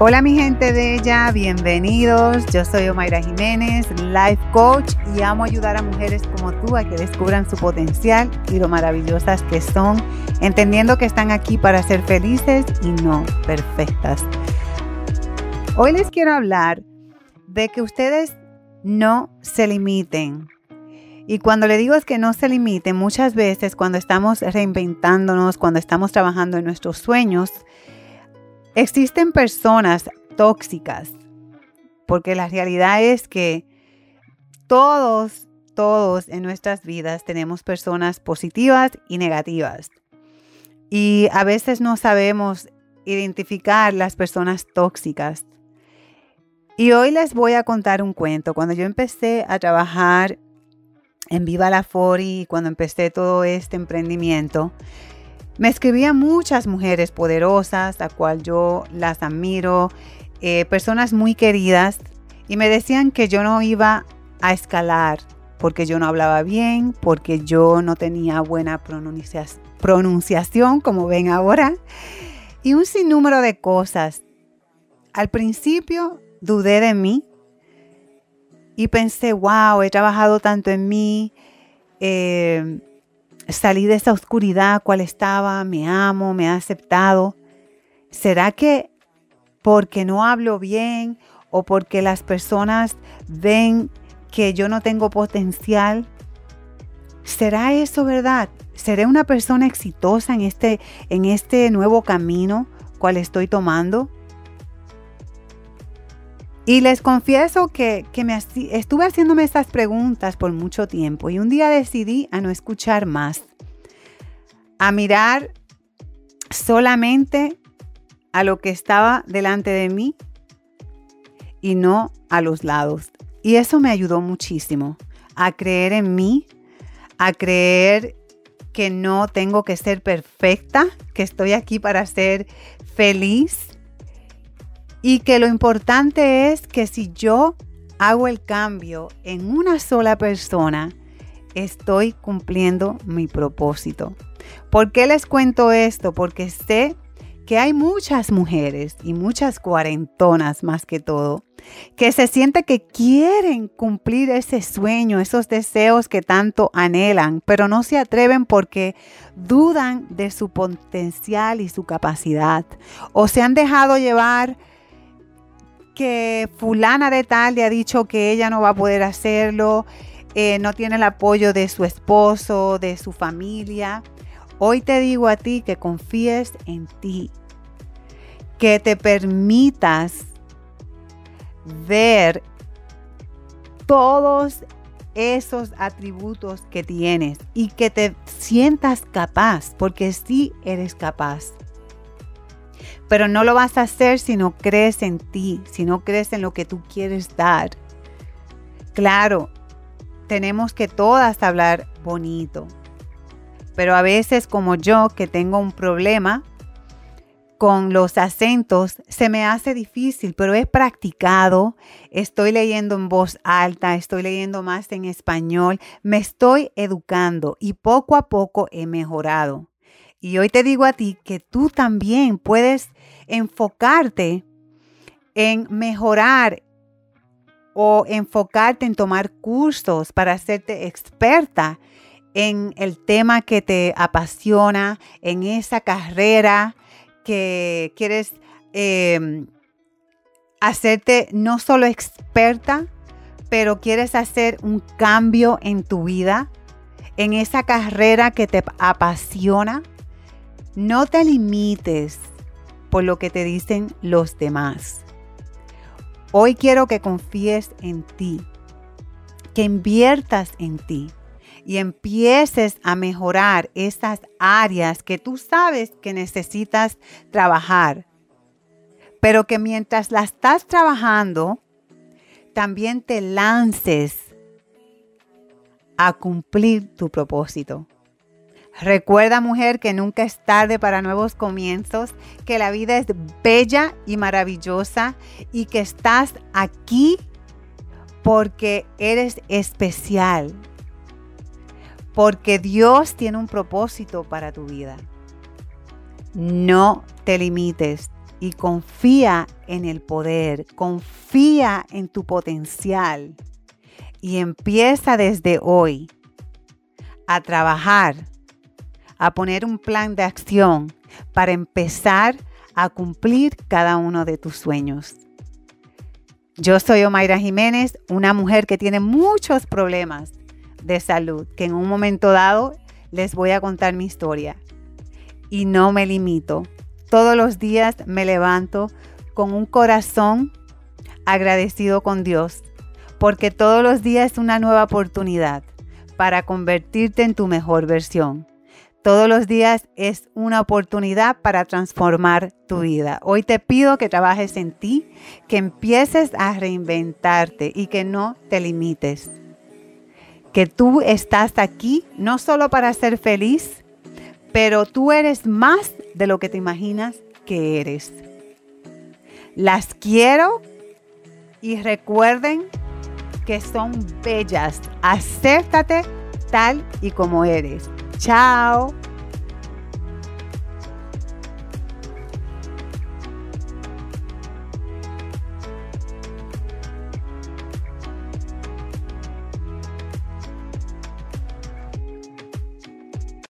Hola mi gente bella, bienvenidos. Yo soy Omaira Jiménez, life coach y amo ayudar a mujeres como tú a que descubran su potencial y lo maravillosas que son, entendiendo que están aquí para ser felices y no perfectas. Hoy les quiero hablar de que ustedes no se limiten. Y cuando le digo es que no se limiten, muchas veces cuando estamos reinventándonos, cuando estamos trabajando en nuestros sueños, Existen personas tóxicas, porque la realidad es que todos, todos en nuestras vidas tenemos personas positivas y negativas. Y a veces no sabemos identificar las personas tóxicas. Y hoy les voy a contar un cuento. Cuando yo empecé a trabajar en Viva la Fori, cuando empecé todo este emprendimiento, me escribían muchas mujeres poderosas, a cual yo las admiro, eh, personas muy queridas, y me decían que yo no iba a escalar porque yo no hablaba bien, porque yo no tenía buena pronunciación, como ven ahora, y un sinnúmero de cosas. Al principio dudé de mí y pensé, wow, he trabajado tanto en mí, eh, salí de esa oscuridad cual estaba, me amo, me ha aceptado. ¿Será que porque no hablo bien o porque las personas ven que yo no tengo potencial? ¿Será eso verdad? ¿Seré una persona exitosa en este, en este nuevo camino cual estoy tomando? Y les confieso que, me estuve haciéndome estas preguntas por mucho tiempo y un día decidí a no escuchar más, a mirar solamente a lo que estaba delante de mí y no a los lados. Y eso me ayudó muchísimo a creer en mí, a creer que no tengo que ser perfecta, que estoy aquí para ser feliz y que lo importante es que si yo hago el cambio en una sola persona, estoy cumpliendo mi propósito. ¿Por qué les cuento esto? Porque sé que hay muchas mujeres y muchas cuarentonas más que todo, que se sienten que quieren cumplir ese sueño, esos deseos que tanto anhelan, pero no se atreven porque dudan de su potencial y su capacidad o se han dejado llevar que fulana de tal le ha dicho que ella no va a poder hacerlo, eh, no tiene el apoyo de su esposo, de su familia. Hoy te digo a ti que confíes en ti, que te permitas ver todos esos atributos que tienes y que te sientas capaz, porque sí eres capaz. Pero no lo vas a hacer si no crees en ti, si no crees en lo que tú quieres dar. Claro, tenemos que todas hablar bonito. Pero a veces como yo que tengo un problema con los acentos, se me hace difícil, pero he practicado, estoy leyendo en voz alta, estoy leyendo más en español, me estoy educando y poco a poco he mejorado. Y hoy te digo a ti que tú también puedes enfocarte en mejorar o enfocarte en tomar cursos para hacerte experta en el tema que te apasiona, en esa carrera que quieres em, hacerte no solo experta, pero quieres hacer un cambio en tu vida, en esa carrera que te apasiona. No te limites por lo que te dicen los demás. Hoy quiero que confíes en ti, que inviertas en ti y empieces a mejorar esas áreas que tú sabes que necesitas trabajar. Pero que mientras la estás trabajando, también te lances a cumplir tu propósito. Recuerda mujer que nunca es tarde para nuevos comienzos, que la vida es bella y maravillosa y que estás aquí porque eres especial, porque Dios tiene un propósito para tu vida. No te limites, y confía en el poder, confía en tu potencial y empieza desde hoy a trabajar, a poner un plan de acción para empezar a cumplir cada uno de tus sueños. Yo soy Omaira Jiménez, una mujer que tiene muchos problemas de salud, que en un momento dado les voy a contar mi historia. Y no me limito. Todos los días me levanto con un corazón agradecido con Dios, porque todos los días es una nueva oportunidad para convertirte en tu mejor versión. Todos los días es una oportunidad para transformar tu vida. Hoy te pido que trabajes en ti, que empieces a reinventarte y que no te limites. Que tú estás aquí no solo para ser feliz, pero tú eres más de lo que te imaginas que eres. Las quiero y recuerden que son bellas. Acéptate tal y como eres. Chao.